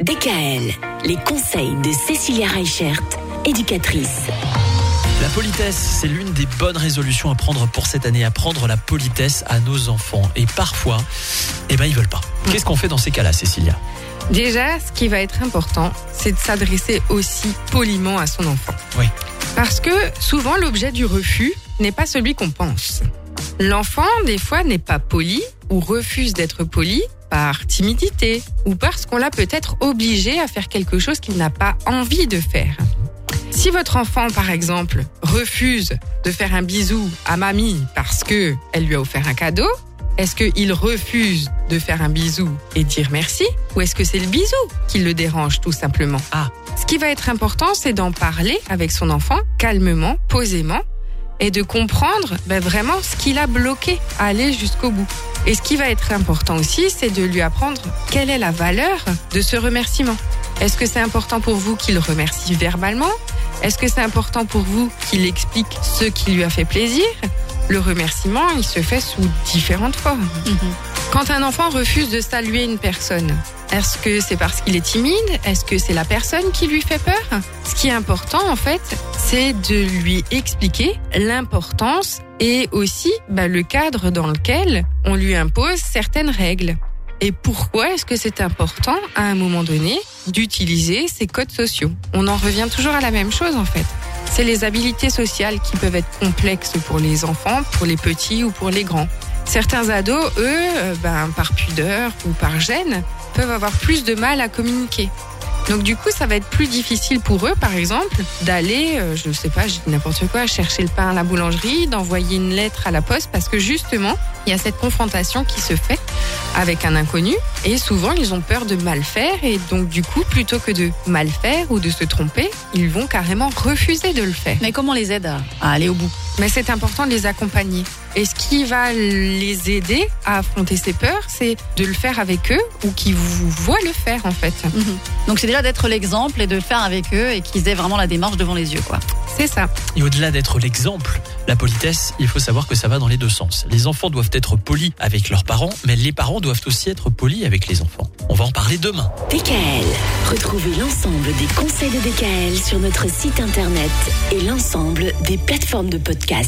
DKL, les conseils de Cécilia Reichert, éducatrice. La politesse, c'est l'une des bonnes résolutions à prendre pour cette année, apprendre la politesse à nos enfants. Et parfois, eh ben, ils veulent pas. Qu'est-ce qu'on fait dans ces cas-là, Cécilia? Déjà, ce qui va être important, c'est de s'adresser aussi poliment à son enfant. Oui. Parce que souvent, l'objet du refus n'est pas celui qu'on pense. L'enfant, des fois, n'est pas poli ou refuse d'être poli par timidité ou parce qu'on l'a peut-être obligé à faire quelque chose qu'il n'a pas envie de faire. Si votre enfant, par exemple, refuse de faire un bisou à mamie parce que elle lui a offert un cadeau, est-ce qu'il refuse de faire un bisou et dire merci ou est-ce que c'est le bisou qui le dérange tout simplement? Ah. Ce qui va être important, c'est d'en parler avec son enfant calmement, posément et de comprendre ben, vraiment ce qui l'a bloqué à aller jusqu'au bout. Et ce qui va être important aussi, c'est de lui apprendre quelle est la valeur de ce remerciement. Est-ce que c'est important pour vous qu'il remercie verbalement? Est-ce que c'est important pour vous qu'il explique ce qui lui a fait plaisir? Le remerciement, il se fait sous différentes formes. Quand un enfant refuse de saluer une personne, est-ce que c'est parce qu'il est timide? Est-ce que c'est la personne qui lui fait peur? Ce qui est important, en fait, c'est de lui expliquer l'importance et aussi bah, le cadre dans lequel on lui impose certaines règles. Et pourquoi est-ce que c'est important, à un moment donné, d'utiliser ces codes sociaux? On en revient toujours à la même chose, en fait. C'est les habilités sociales qui peuvent être complexes pour les enfants, pour les petits ou pour les grands. Certains ados, eux, euh, ben, par pudeur ou par gêne, peuvent avoir plus de mal à communiquer. Donc du coup, ça va être plus difficile pour eux, par exemple, d'aller, euh, je sais pas, n'importe quoi, chercher le pain à la boulangerie, d'envoyer une lettre à la poste, parce que justement, il y a cette confrontation qui se fait avec un inconnu, et souvent ils ont peur de mal faire, et donc du coup, plutôt que de mal faire ou de se tromper, ils vont carrément refuser de le faire. Mais comment les aide à aller au bout? Mais c'est important de les accompagner. Et ce qui va les aider à affronter ces peurs, c'est de le faire avec eux ou qu'ils vous voient le faire en fait. Donc c'est déjà d'être l'exemple et de le faire avec eux et qu'ils aient vraiment la démarche devant les yeux. quoi. C'est ça. Et au-delà d'être l'exemple, la politesse, il faut savoir que ça va dans les deux sens. Les enfants doivent être polis avec leurs parents, mais les parents doivent aussi être polis avec les enfants. On va en parler demain. DKL. Retrouvez l'ensemble des conseils de DKL sur notre site internet et l'ensemble des plateformes de podcast.